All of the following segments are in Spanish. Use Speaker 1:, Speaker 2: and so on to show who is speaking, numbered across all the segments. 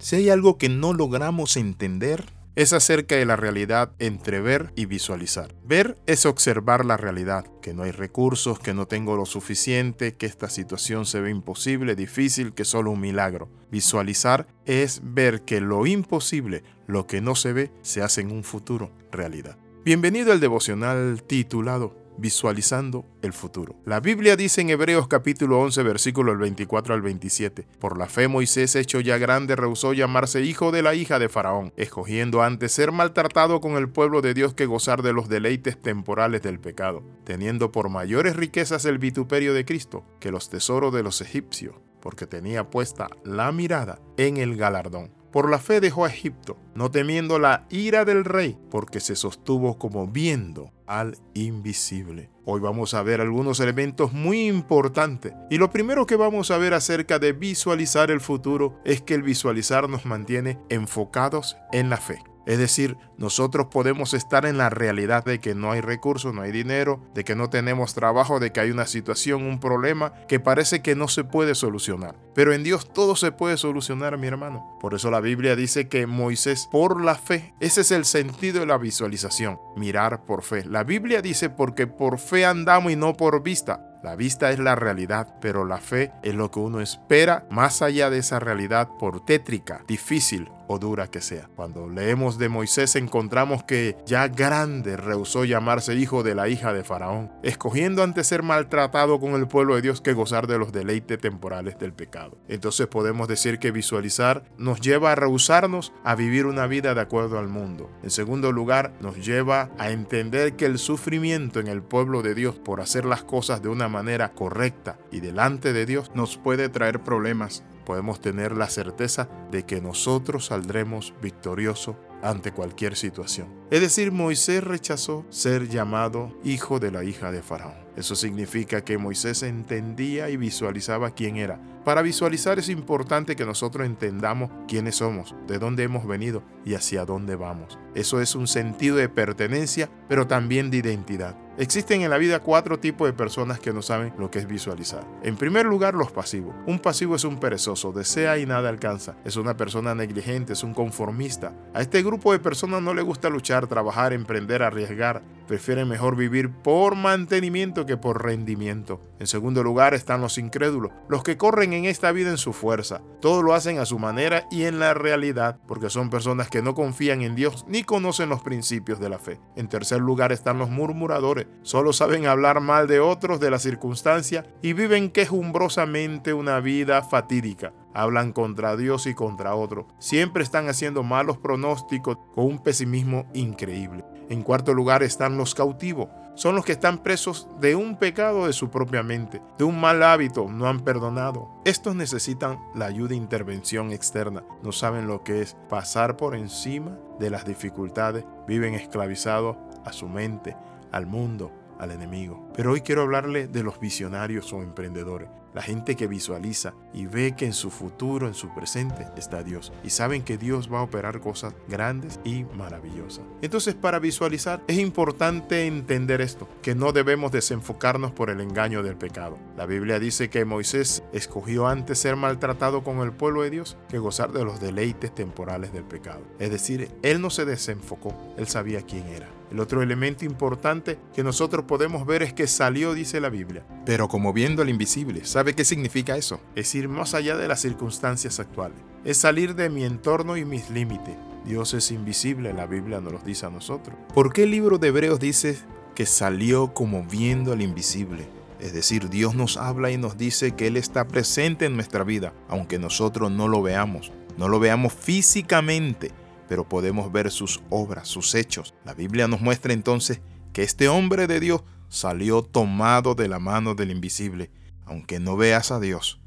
Speaker 1: Si hay algo que no logramos entender, es acerca de la realidad entre ver y visualizar. Ver es observar la realidad, que no hay recursos, que no tengo lo suficiente, que esta situación se ve imposible, difícil, que solo un milagro. Visualizar es ver que lo imposible, lo que no se ve, se hace en un futuro realidad. Bienvenido al devocional titulado visualizando el futuro. La Biblia dice en Hebreos capítulo 11 versículo 24 al 27, por la fe Moisés hecho ya grande rehusó llamarse hijo de la hija de Faraón, escogiendo antes ser maltratado con el pueblo de Dios que gozar de los deleites temporales del pecado, teniendo por mayores riquezas el vituperio de Cristo que los tesoros de los egipcios, porque tenía puesta la mirada en el galardón. Por la fe dejó a Egipto, no temiendo la ira del rey, porque se sostuvo como viendo al invisible. Hoy vamos a ver algunos elementos muy importantes y lo primero que vamos a ver acerca de visualizar el futuro es que el visualizar nos mantiene enfocados en la fe. Es decir, nosotros podemos estar en la realidad de que no hay recursos, no hay dinero, de que no tenemos trabajo, de que hay una situación, un problema que parece que no se puede solucionar. Pero en Dios todo se puede solucionar, mi hermano. Por eso la Biblia dice que Moisés, por la fe, ese es el sentido de la visualización, mirar por fe. La Biblia dice porque por fe andamos y no por vista. La vista es la realidad, pero la fe es lo que uno espera más allá de esa realidad por tétrica, difícil o dura que sea. Cuando leemos de Moisés encontramos que ya grande rehusó llamarse hijo de la hija de Faraón, escogiendo antes ser maltratado con el pueblo de Dios que gozar de los deleites temporales del pecado. Entonces podemos decir que visualizar nos lleva a rehusarnos a vivir una vida de acuerdo al mundo. En segundo lugar, nos lleva a entender que el sufrimiento en el pueblo de Dios por hacer las cosas de una manera correcta y delante de Dios nos puede traer problemas podemos tener la certeza de que nosotros saldremos victoriosos ante cualquier situación. Es decir, Moisés rechazó ser llamado hijo de la hija de Faraón. Eso significa que Moisés entendía y visualizaba quién era. Para visualizar es importante que nosotros entendamos quiénes somos, de dónde hemos venido y hacia dónde vamos. Eso es un sentido de pertenencia, pero también de identidad. Existen en la vida cuatro tipos de personas que no saben lo que es visualizar. En primer lugar, los pasivos. Un pasivo es un perezoso, desea y nada alcanza. Es una persona negligente, es un conformista. A este grupo de personas no le gusta luchar, trabajar, emprender, arriesgar. Prefieren mejor vivir por mantenimiento que por rendimiento. En segundo lugar están los incrédulos, los que corren en esta vida en su fuerza. Todo lo hacen a su manera y en la realidad, porque son personas que no confían en Dios ni conocen los principios de la fe. En tercer lugar están los murmuradores, solo saben hablar mal de otros, de la circunstancia y viven quejumbrosamente una vida fatídica hablan contra Dios y contra otros. Siempre están haciendo malos pronósticos con un pesimismo increíble. En cuarto lugar están los cautivos. Son los que están presos de un pecado de su propia mente, de un mal hábito, no han perdonado. Estos necesitan la ayuda e intervención externa. No saben lo que es pasar por encima de las dificultades. Viven esclavizados a su mente, al mundo, al enemigo. Pero hoy quiero hablarle de los visionarios o emprendedores la gente que visualiza y ve que en su futuro, en su presente, está Dios. Y saben que Dios va a operar cosas grandes y maravillosas. Entonces, para visualizar es importante entender esto, que no debemos desenfocarnos por el engaño del pecado. La Biblia dice que Moisés escogió antes ser maltratado con el pueblo de Dios que gozar de los deleites temporales del pecado. Es decir, él no se desenfocó, él sabía quién era. El otro elemento importante que nosotros podemos ver es que salió, dice la Biblia, pero como viendo al invisible. ¿Sabe qué significa eso? Es ir más allá de las circunstancias actuales. Es salir de mi entorno y mis límites. Dios es invisible, la Biblia nos lo dice a nosotros. ¿Por qué el libro de Hebreos dice que salió como viendo al invisible? Es decir, Dios nos habla y nos dice que Él está presente en nuestra vida, aunque nosotros no lo veamos, no lo veamos físicamente, pero podemos ver sus obras, sus hechos. La Biblia nos muestra entonces que este hombre de Dios salió tomado de la mano del invisible. Aunque no veas a Dios,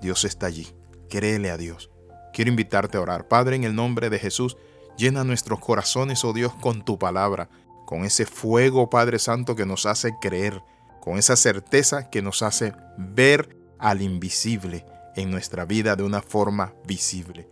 Speaker 1: Dios está allí. Créele a Dios. Quiero invitarte a orar. Padre, en el nombre de Jesús, llena nuestros corazones, oh Dios, con tu palabra, con ese fuego, Padre Santo, que nos hace creer, con esa certeza que nos hace ver al invisible en nuestra vida de una forma visible.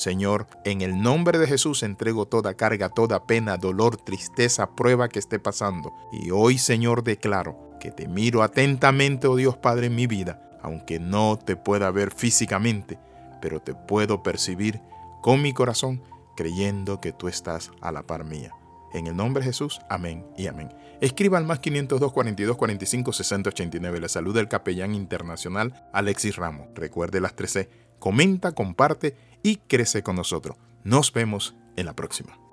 Speaker 1: Señor, en el nombre de Jesús entrego toda carga, toda pena, dolor, tristeza, prueba que esté pasando. Y hoy, Señor, declaro que te miro atentamente, oh Dios Padre, en mi vida, aunque no te pueda ver físicamente, pero te puedo percibir con mi corazón, creyendo que tú estás a la par mía. En el nombre de Jesús, amén y amén. Escriba al más 502 42 45 60 89. Le saluda el capellán internacional Alexis Ramos. Recuerde las 13. Comenta, comparte y crece con nosotros. Nos vemos en la próxima.